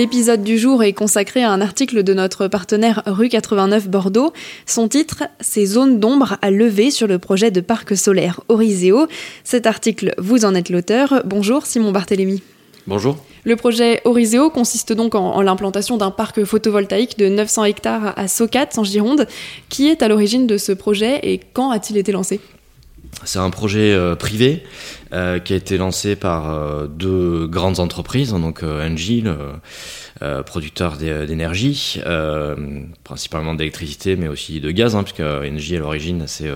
L'épisode du jour est consacré à un article de notre partenaire Rue 89 Bordeaux. Son titre, Ces zones d'ombre à lever sur le projet de parc solaire Oriseo. Cet article, vous en êtes l'auteur. Bonjour Simon Barthélémy. Bonjour. Le projet Oriseo consiste donc en, en l'implantation d'un parc photovoltaïque de 900 hectares à Socat, en Gironde. Qui est à l'origine de ce projet et quand a-t-il été lancé? C'est un projet euh, privé euh, qui a été lancé par euh, deux grandes entreprises, donc euh, Engie, le producteur d'é- d'énergie, principalement d'électricité, mais aussi de gaz, hein, puisque Engie à l'origine c'est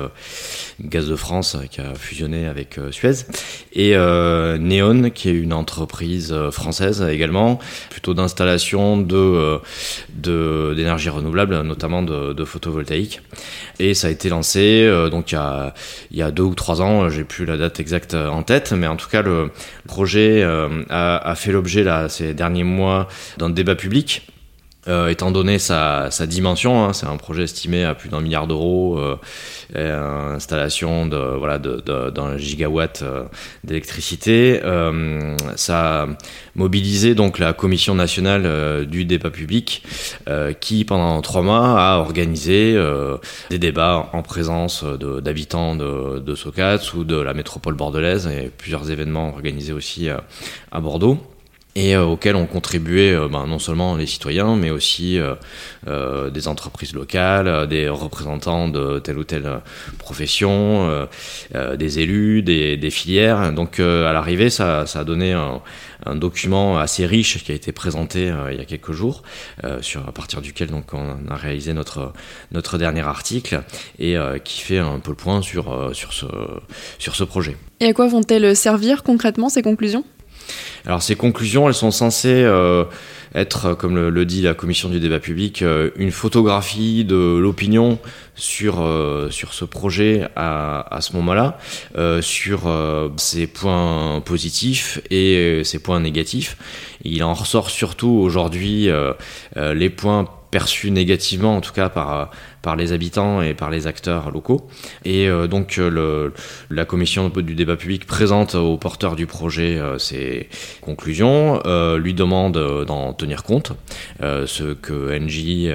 Gaz de France qui a fusionné avec Suez, et Neon qui est une entreprise française également, plutôt d'installation de d'énergie renouvelable, notamment de, photovoltaïque. Et ça a été lancé donc il y, a, y a deux ou trois ans, j'ai plus la date exacte en mais en tout cas le projet euh, a, a fait l'objet là ces derniers mois d'un débat public. Euh, étant donné sa, dimension, hein, c'est un projet estimé à plus d'un milliard d'euros, euh, installation de voilà de- de- d'un gigawatt euh, d'électricité. Euh, ça a mobilisé donc la commission nationale euh, du débat public, qui pendant trois mois a organisé des débats en présence de- d'habitants de, de Socats ou de la métropole bordelaise et plusieurs événements organisés aussi à Bordeaux et euh, auxquels ont contribué euh, ben, non seulement les citoyens, mais aussi euh, euh, des entreprises locales, des représentants de telle ou telle profession, euh, des élus, des, des filières. Donc euh, à l'arrivée, ça, ça a donné un, un document assez riche qui a été présenté il y a quelques jours, sur, à partir duquel donc, on a réalisé notre, notre dernier article et qui fait un peu le point sur, sur, ce, sur ce projet. Et à quoi vont-elles servir concrètement ces conclusions? Alors ces conclusions, elles sont censées euh, être, euh, comme le, dit la commission du débat public, euh, une photographie de l'opinion sur euh, sur ce projet à, à ce moment-là, euh, sur euh, ses points positifs et ses points négatifs. Il en ressort surtout aujourd'hui les points perçus négativement, en tout cas par par les habitants et par les acteurs locaux. Et euh, donc euh, le, la commission du débat public présente au porteur du projet euh, ses conclusions, lui demande d'en tenir compte, ce que NJ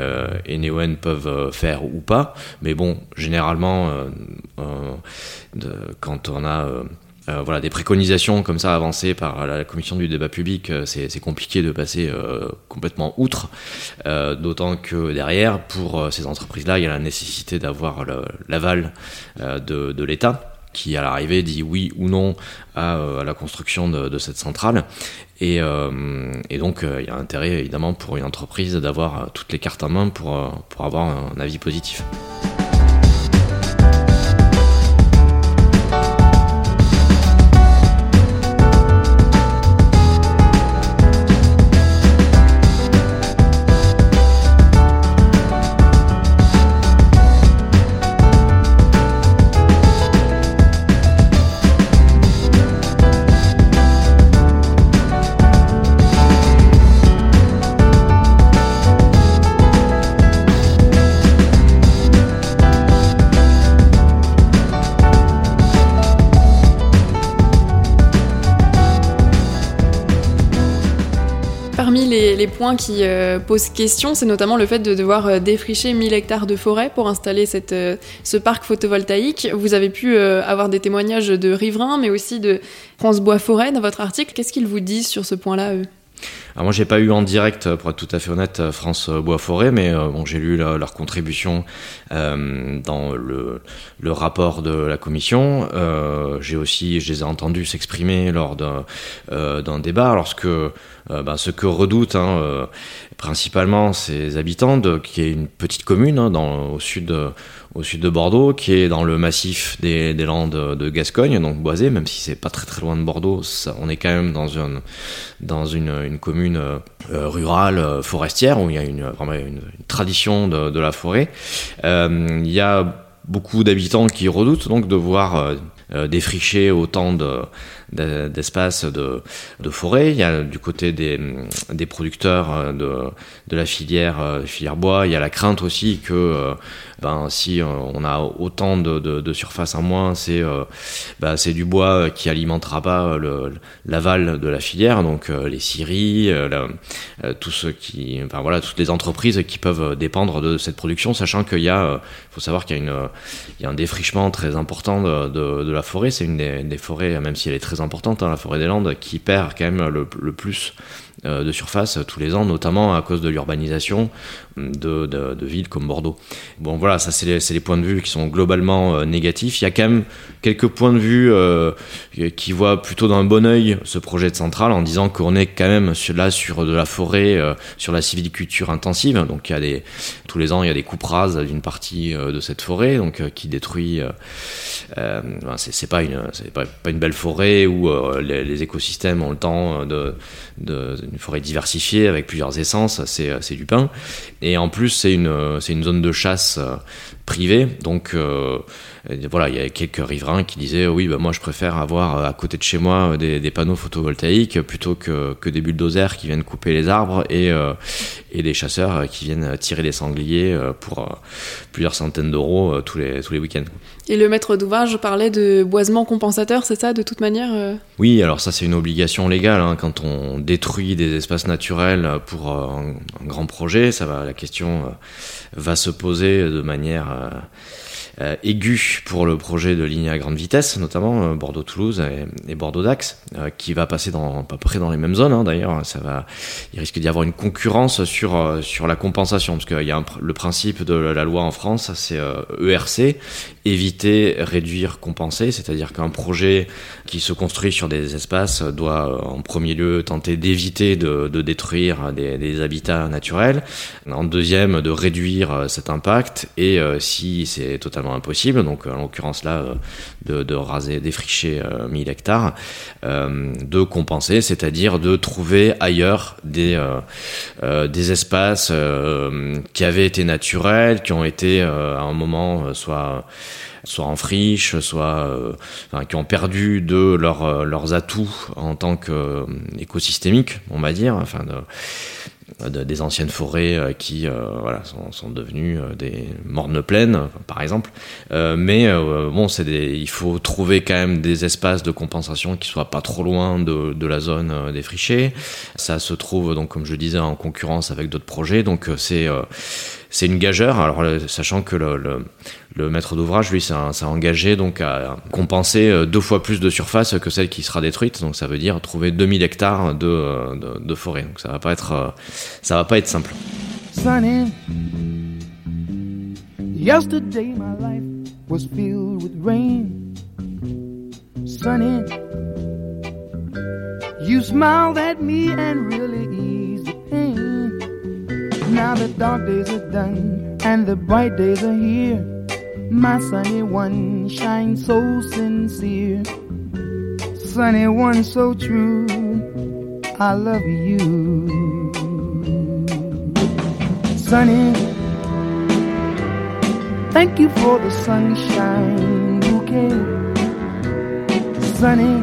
et Neoen peuvent faire ou pas. Mais bon, généralement, quand on a euh, voilà, des préconisations comme ça avancées par la commission du débat public, euh, c'est compliqué de passer euh, complètement outre, d'autant que derrière, pour ces entreprises-là, il y a la nécessité d'avoir l'aval de, l'État qui à l'arrivée dit oui ou non à, la construction de, cette centrale. Et, donc il y a intérêt évidemment pour une entreprise d'avoir toutes les cartes en main pour avoir un avis positif. Les, points qui euh, posent question, c'est notamment le fait de devoir euh, défricher 1000 hectares de forêt pour installer euh, ce parc photovoltaïque. Vous avez pu avoir des témoignages de riverains, mais aussi de France Bois Forêt dans votre article. Qu'est-ce qu'ils vous disent sur ce point-là, eux? Alors moi, j'ai pas eu en direct, pour être tout à fait honnête, France Bois Forêt, mais bon, j'ai lu leur contribution dans le, le, rapport de la commission. j'ai aussi, je les ai entendus s'exprimer lors d'un débat, lorsque ben, ce que redoutent hein, principalement ces habitants, de, qui est une petite commune hein, dans, au sud au sud de Bordeaux, qui est dans le massif des, des Landes de Gascogne, donc boisé, même si c'est pas très très loin de Bordeaux, on est quand même dans une, dans une, une commune euh, rurale, euh, forestière, où il y a une, vraiment une, tradition de, de, la forêt. Euh, il y a beaucoup d'habitants qui redoutent donc de voir défricher autant de d'espaces de, forêt. Il y a du côté des, producteurs de, de la filière, filière bois, il y a la crainte aussi que ben, si euh, on a autant de, surface en moins, c'est euh, ben, du bois qui alimentera pas l'aval de la filière, donc euh, les scieries, tout ce qui, enfin voilà, toutes les entreprises qui peuvent dépendre de cette production, sachant qu'il y a, faut savoir qu'il y y a un défrichement très important de, de, la forêt. C'est une des, forêts, même si elle est très importante, hein, la forêt des Landes, qui perd quand même le, plus de surface tous les ans, notamment à cause de l'urbanisation de, villes comme Bordeaux. Bon voilà, ça c'est les, points de vue qui sont globalement euh, négatifs. Il y a quand même quelques points de vue euh, qui voient plutôt d'un bon oeil ce projet de centrale en disant qu'on est quand même sur, là sur de la forêt, sur la civiliculture intensive. Donc il y a tous les ans il y a des coupes rases d'une partie de cette forêt donc qui détruit. une c'est pas, une belle forêt où les, écosystèmes ont le temps de une forêt diversifiée avec plusieurs essences, c'est, euh, c'est du pain. Et en plus, c'est une, euh, une zone de chasse euh, privée, donc voilà, il y a quelques riverains qui disaient oui, bah, moi je préfère avoir à côté de chez moi des, panneaux photovoltaïques plutôt que, des bulldozers qui viennent couper les arbres et, des chasseurs qui viennent tirer des sangliers pour plusieurs centaines d'euros tous les week-ends. Et le maître d'ouvrage parlait de boisement compensateur, c'est ça, de toute manière euh Oui, alors ça c'est une obligation légale. Hein, quand on détruit des espaces naturels pour euh, un, grand projet, ça va, la question euh, va se poser de manière euh, aigu pour le projet de ligne à grande vitesse, notamment Bordeaux-Toulouse et, Bordeaux-Dax, qui va passer dans, à peu près dans les mêmes zones. Hein, D'ailleurs, ça va, il risque d'y avoir une concurrence sur sur la compensation, parce qu'il y a le principe de la loi en France, c'est ERC, e éviter, réduire, compenser, c'est-à-dire qu'un projet qui se construit sur des espaces doit en premier lieu tenter d'éviter de, de, détruire des, des, habitats naturels, en deuxième de réduire cet impact, et si c'est totalement impossible, donc en l'occurrence là, euh, de, de, raser, défricher 1000 euh, hectares, euh, de compenser, c'est-à-dire de trouver ailleurs des, des espaces qui avaient été naturels, qui ont été à un moment soit soit en friche, soit enfin, qui ont perdu de leur, leurs atouts en tant qu'écosystémique, on va dire, enfin de, des anciennes forêts euh, qui euh, voilà, sont, sont devenues euh, des mornes plaines, par exemple. mais bon, c'est il faut trouver quand même des espaces de compensation qui soient pas trop loin de, de la zone défrichée. Ça se trouve donc, comme je disais, en concurrence avec d'autres projets. Donc c'est c'est une gageure. Alors, sachant que le, le, le maître d'ouvrage, lui, s'est engagé donc à compenser euh, deux fois plus de surface que celle qui sera détruite. Donc, ça veut dire trouver 2000 hectares de, euh, de, de forêt. Donc, ça va pas être, euh, ça va pas être simple. Now the dark days are done and the bright days are here. My sunny one shines so sincere. Sunny one so true. I love you. Sunny, thank you for the sunshine bouquet. Sunny,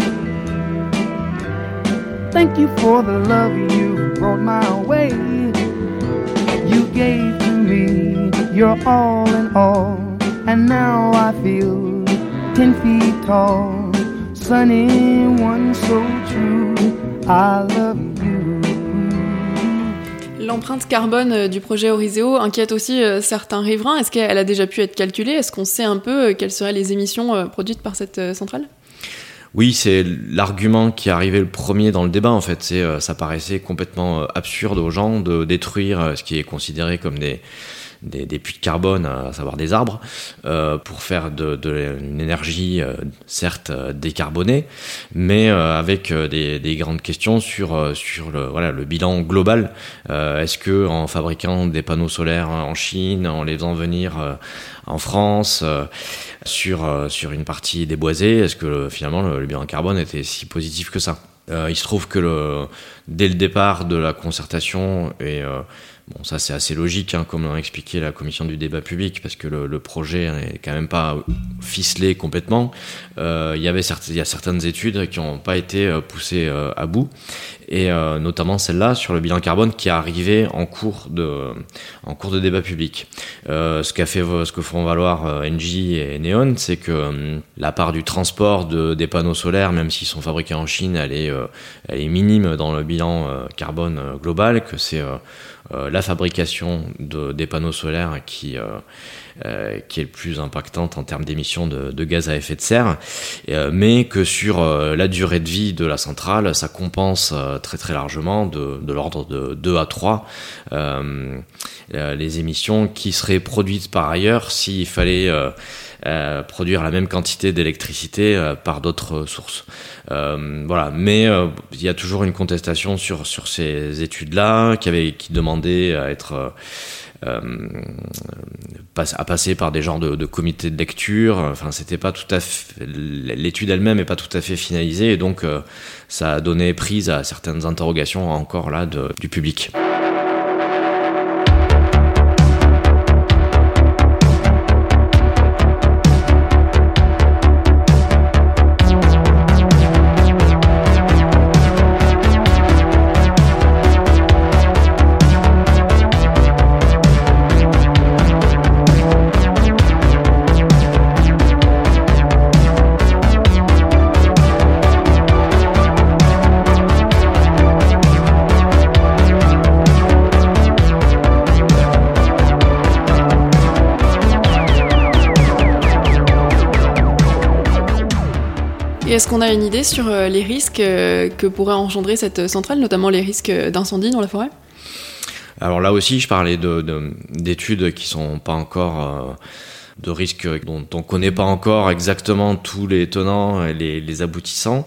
thank you for the love you brought my way. You gave to me all in all. And now I feel ten feet tall. Sunny one so true. I love you. L'empreinte carbone euh, du projet Oriseo inquiète aussi euh, certains riverains. Est-ce qu'elle a déjà pu être calculée? Est-ce qu'on sait un peu euh, quelles seraient les émissions produites par cette centrale? Oui, c'est l'argument qui est arrivé le premier dans le débat en fait. C'est ça paraissait complètement absurde aux gens de détruire ce qui est considéré comme des des, puits de carbone, à savoir des arbres, euh, pour faire de, une énergie euh, certes euh, décarbonée, mais avec des, grandes questions sur le bilan global. Est-ce que en fabriquant des panneaux solaires en Chine, en les faisant venir en France, sur une partie déboisée, est-ce que finalement le, bilan carbone était si positif que ça? Il se trouve que dès le départ de la concertation et Bon, ça c'est assez logique, hein, comme l'a expliqué la commission du débat public, parce que le, projet n'est quand même pas ficelé complètement. Euh, il y avait il y a certaines études qui n'ont pas été euh, poussées euh, à bout, et notamment celle-là sur le bilan carbone qui est arrivé en cours de, en cours de débat public. ce qu'a fait, ce que font valoir Engie et Neon, c'est que la part du transport de, des panneaux solaires, même s'ils sont fabriqués en Chine, elle est, elle est minime dans le bilan carbone global, que c'est euh, la fabrication de, des panneaux solaires qui, euh, euh, qui est le plus impactante en termes d'émissions de, gaz à effet de serre, mais que sur la durée de vie de la centrale, ça compense très très largement de, de l'ordre de 2 à 3 les émissions qui seraient produites par ailleurs s'il fallait euh, produire la même quantité d'électricité euh, par d'autres sources. Euh, voilà, mais il y a toujours une contestation sur sur ces études-là qui qui demandaient à être à passer par des genres de, de comités de lecture. Enfin, c'était pas tout à l'étude elle-même est pas tout à fait finalisée et donc ça a donné prise à certaines interrogations encore là de, du public. Est-ce qu'on a une idée sur euh, les risques euh, que pourrait engendrer cette centrale, notamment les risques d'incendie dans la forêt? Alors là aussi, je parlais d'études de, qui sont pas encore euh, de risques dont on connaît pas encore exactement tous les tenants et les, aboutissants.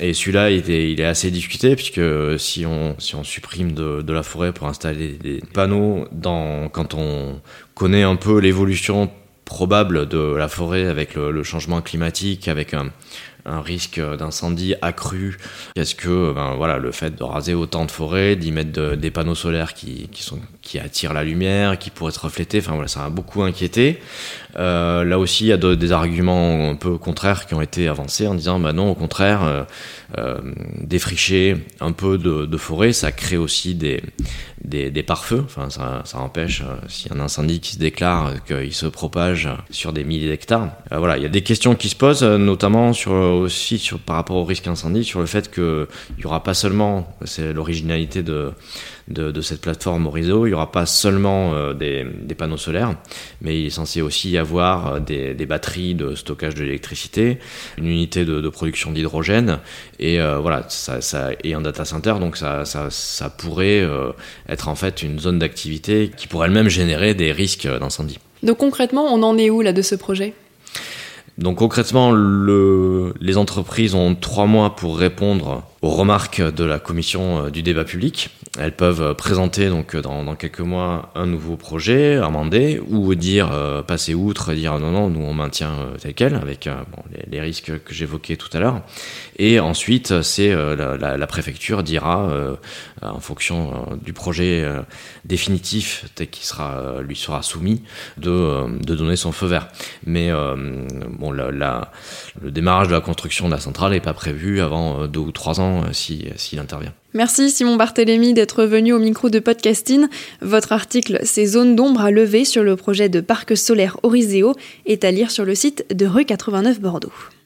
Et celui-là, il, est assez discuté puisque si on, si on supprime de, de la forêt pour installer des panneaux, quand on connaît un peu l'évolution probable de la forêt avec le, le changement climatique, avec un, un risque d'incendie accru Est-ce que ben, voilà, le fait de raser autant de forêts, d'y mettre des panneaux solaires qui, qui, sont, qui attirent la lumière, qui pourraient se refléter, voilà, ça a beaucoup inquiété. Euh, là aussi, il y a des arguments un peu contraires qui ont été avancés en disant bah non, au contraire, euh, euh, défricher un peu de, de, forêt, ça crée aussi des, des, pare-feux. Enfin, ça, ça empêche, a un incendie qui se déclare, qu'il se propage sur des milliers d'hectares. Voilà, il y a des questions qui se posent, notamment sur, aussi sur, par rapport au risque incendie, sur le fait qu'il n'y aura pas seulement, c'est l'originalité de de, cette plateforme Orizo, il n'y aura pas seulement euh, des, panneaux solaires, mais il est censé aussi y avoir euh, des, batteries de stockage de l'électricité, une unité de, production d'hydrogène, et euh, voilà, ça, ça, et un data center, donc ça, ça, pourrait être en fait une zone d'activité qui pourrait elle-même générer des risques d'incendie. Donc concrètement, on en est où là de ce projet? Donc concrètement, le, les entreprises ont trois mois pour répondre aux remarques de la commission du débat public. Elles peuvent présenter donc dans, dans, quelques mois un nouveau projet amendé ou dire euh, passer outre, dire non non nous on maintient euh, tel quel avec euh, bon, les, risques que j'évoquais tout à l'heure. Et ensuite c'est la, la, la, préfecture dira en fonction du projet définitif tel qu'il sera lui sera soumis de, de donner son feu vert. Mais bon la, le démarrage de la construction de la centrale n'est pas prévu avant deux ou trois ans s'il si, intervient. Merci Simon Barthélémy d'être venu au micro de Podcasting. Votre article Ces zones d'ombre à lever sur le projet de parc solaire Oriseo est à lire sur le site de Rue 89 Bordeaux.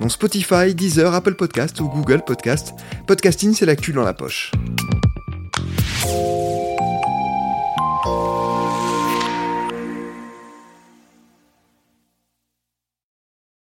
dont Spotify, Deezer, Apple Podcast ou Google Podcast. Podcasting, c'est la cul dans la poche.